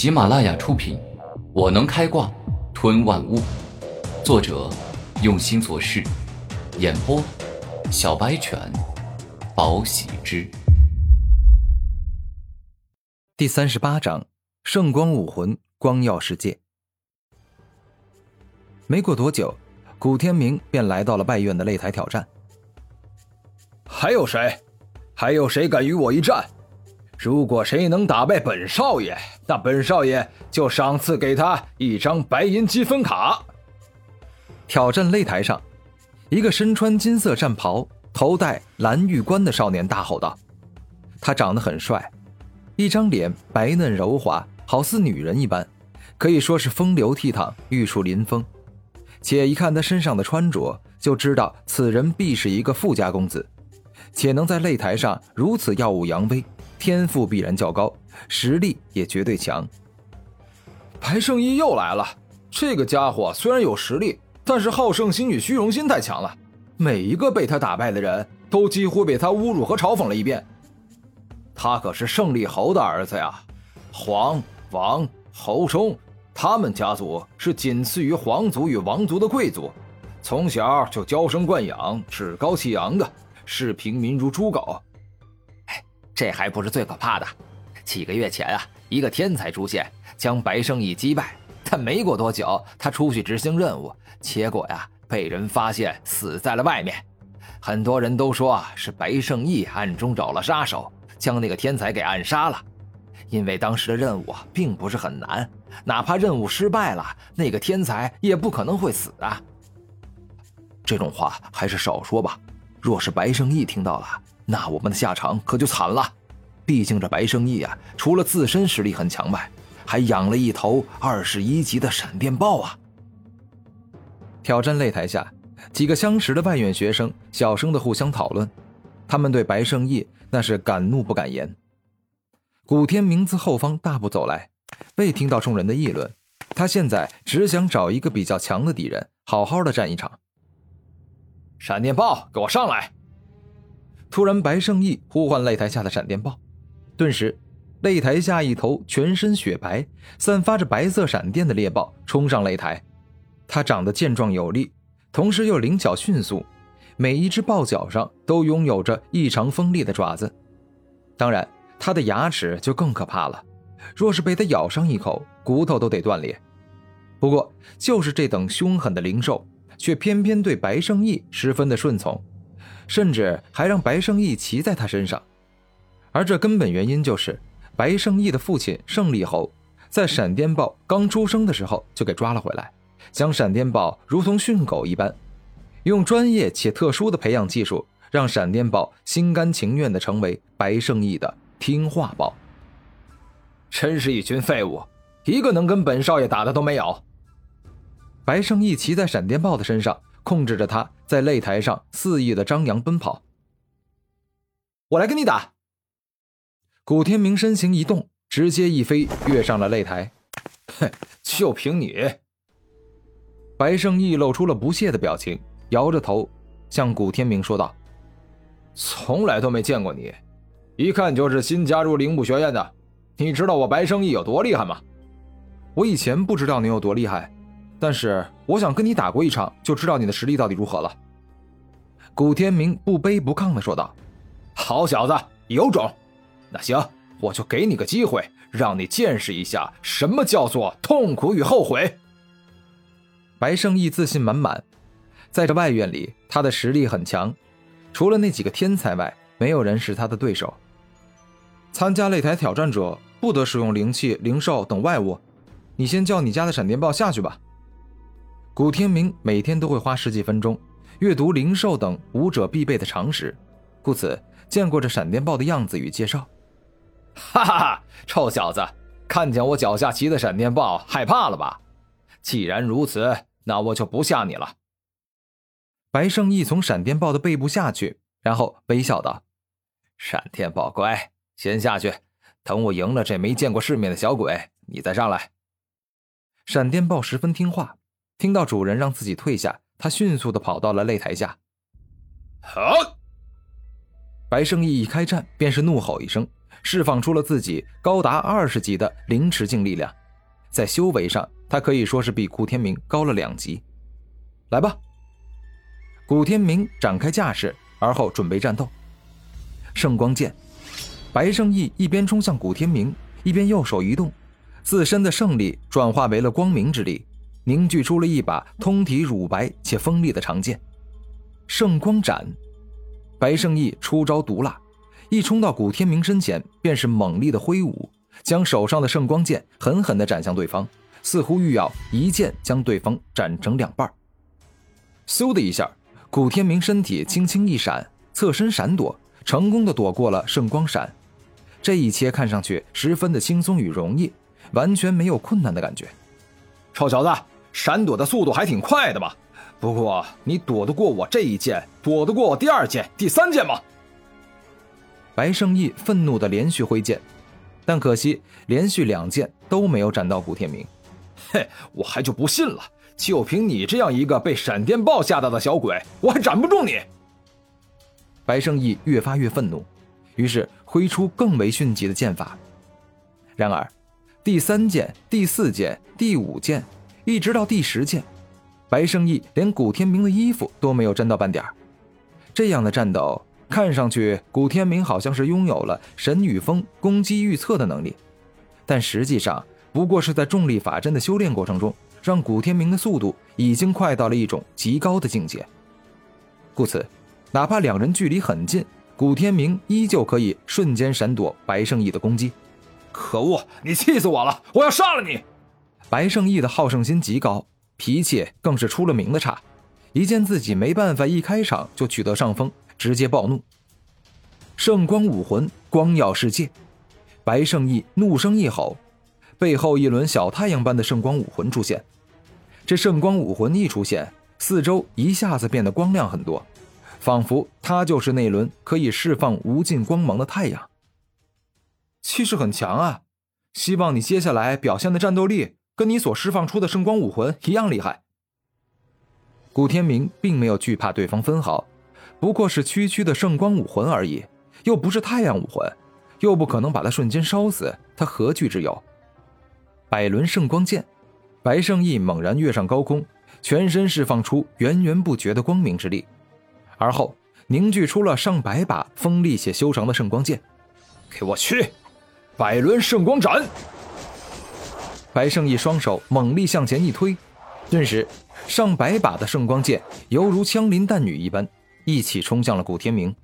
喜马拉雅出品，《我能开挂吞万物》，作者用心做事，演播小白犬，宝喜之。第三十八章：圣光武魂，光耀世界。没过多久，古天明便来到了拜院的擂台挑战。还有谁？还有谁敢与我一战？如果谁能打败本少爷，那本少爷就赏赐给他一张白银积分卡。挑战擂台上，一个身穿金色战袍、头戴蓝玉冠的少年大吼道：“他长得很帅，一张脸白嫩柔滑，好似女人一般，可以说是风流倜傥、玉树临风。且一看他身上的穿着，就知道此人必是一个富家公子。且能在擂台上如此耀武扬威。”天赋必然较高，实力也绝对强。白圣依又来了，这个家伙虽然有实力，但是好胜心与虚荣心太强了。每一个被他打败的人都几乎被他侮辱和嘲讽了一遍。他可是胜利侯的儿子呀，皇王侯冲，他们家族是仅次于皇族与王族的贵族，从小就娇生惯养，趾高气扬的，视平民如猪狗。这还不是最可怕的，几个月前啊，一个天才出现，将白圣义击败。但没过多久，他出去执行任务，结果呀，被人发现死在了外面。很多人都说是白圣义暗中找了杀手，将那个天才给暗杀了。因为当时的任务并不是很难，哪怕任务失败了，那个天才也不可能会死啊。这种话还是少说吧。若是白圣义听到了，那我们的下场可就惨了。毕竟这白圣义啊，除了自身实力很强外，还养了一头二十一级的闪电豹啊！挑战擂台下，几个相识的外院学生小声的互相讨论，他们对白圣义那是敢怒不敢言。古天明自后方大步走来，未听到众人的议论，他现在只想找一个比较强的敌人，好好的战一场。闪电豹，给我上来！突然，白圣义呼唤擂台下的闪电豹，顿时，擂台下一头全身雪白、散发着白色闪电的猎豹冲上擂台。它长得健壮有力，同时又灵巧迅速，每一只豹脚上都拥有着异常锋利的爪子。当然，它的牙齿就更可怕了，若是被它咬上一口，骨头都得断裂。不过，就是这等凶狠的灵兽，却偏偏对白圣义十分的顺从。甚至还让白胜义骑在他身上，而这根本原因就是白胜义的父亲胜利侯在闪电豹刚出生的时候就给抓了回来，将闪电豹如同训狗一般，用专业且特殊的培养技术，让闪电豹心甘情愿地成为白胜义的听话豹。真是一群废物，一个能跟本少爷打的都没有。白胜义骑在闪电豹的身上。控制着他在擂台上肆意的张扬奔跑。我来跟你打。古天明身形一动，直接一飞跃上了擂台。哼，就凭你！白圣义露出了不屑的表情，摇着头向古天明说道：“从来都没见过你，一看就是新加入灵武学院的。你知道我白圣义有多厉害吗？我以前不知道你有多厉害。”但是我想跟你打过一场，就知道你的实力到底如何了。”古天明不卑不亢的说道。“好小子，有种！那行，我就给你个机会，让你见识一下什么叫做痛苦与后悔。”白圣义自信满满，在这外院里，他的实力很强，除了那几个天才外，没有人是他的对手。参加擂台挑战者不得使用灵气、灵兽等外物。你先叫你家的闪电豹下去吧。古天明每天都会花十几分钟阅读灵兽等武者必备的常识，故此见过这闪电豹的样子与介绍。哈哈哈，臭小子，看见我脚下骑的闪电豹害怕了吧？既然如此，那我就不吓你了。白圣义从闪电豹的背部下去，然后微笑道：“闪电豹乖，先下去，等我赢了这没见过世面的小鬼，你再上来。”闪电豹十分听话。听到主人让自己退下，他迅速的跑到了擂台下。好！白胜义一开战便是怒吼一声，释放出了自己高达二十级的凌迟境力量，在修为上，他可以说是比古天明高了两级。来吧，古天明展开架势，而后准备战斗。圣光剑，白胜义一边冲向古天明，一边右手一动，自身的胜利转化为了光明之力，凝聚出了一把通体乳白且锋利的长剑。圣光斩。白胜义出招毒辣，一冲到古天明身前，便是猛力的挥舞，将手上的圣光剑狠狠地斩向对方，似乎欲要一剑将对方斩成两半。嗖的一下，古天明身体轻轻一闪，侧身闪躲，成功的躲过了圣光闪。这一切看上去十分的轻松与容易，完全没有困难的感觉。臭小子，闪躲的速度还挺快的嘛！不过，你躲得过我这一剑，躲得过我第二剑、第三剑吗？白胜义愤怒的连续挥剑，但可惜连续两剑都没有斩到古天明。嘿，我还就不信了，就凭你这样一个被闪电豹吓到的小鬼，我还斩不住你！白胜义越发越愤怒，于是挥出更为迅疾的剑法。然而，第三剑、第四剑、第五剑，一直到第十剑。白胜义连古天明的衣服都没有沾到半点这样的战斗看上去，古天明好像是拥有了神与风攻击预测的能力，但实际上不过是在重力法阵的修炼过程中，让古天明的速度已经快到了一种极高的境界。故此，哪怕两人距离很近，古天明依旧可以瞬间闪躲白胜义的攻击。可恶，你气死我了！我要杀了你！白胜义的好胜心极高。脾气更是出了名的差，一见自己没办法一开场就取得上风，直接暴怒。圣光武魂，光耀世界！白圣义怒声一吼，背后一轮小太阳般的圣光武魂出现。这圣光武魂一出现，四周一下子变得光亮很多，仿佛他就是那轮可以释放无尽光芒的太阳。气势很强啊！希望你接下来表现的战斗力。跟你所释放出的圣光武魂一样厉害。古天明并没有惧怕对方分毫，不过是区区的圣光武魂而已，又不是太阳武魂，又不可能把他瞬间烧死，他何惧之有？百轮圣光剑，白圣义猛然跃上高空，全身释放出源源不绝的光明之力，而后凝聚出了上百把锋利且修长的圣光剑。给我去，百轮圣光斩！白胜义双手猛力向前一推，顿时上百把的圣光剑犹如枪林弹雨一般，一起冲向了古天明。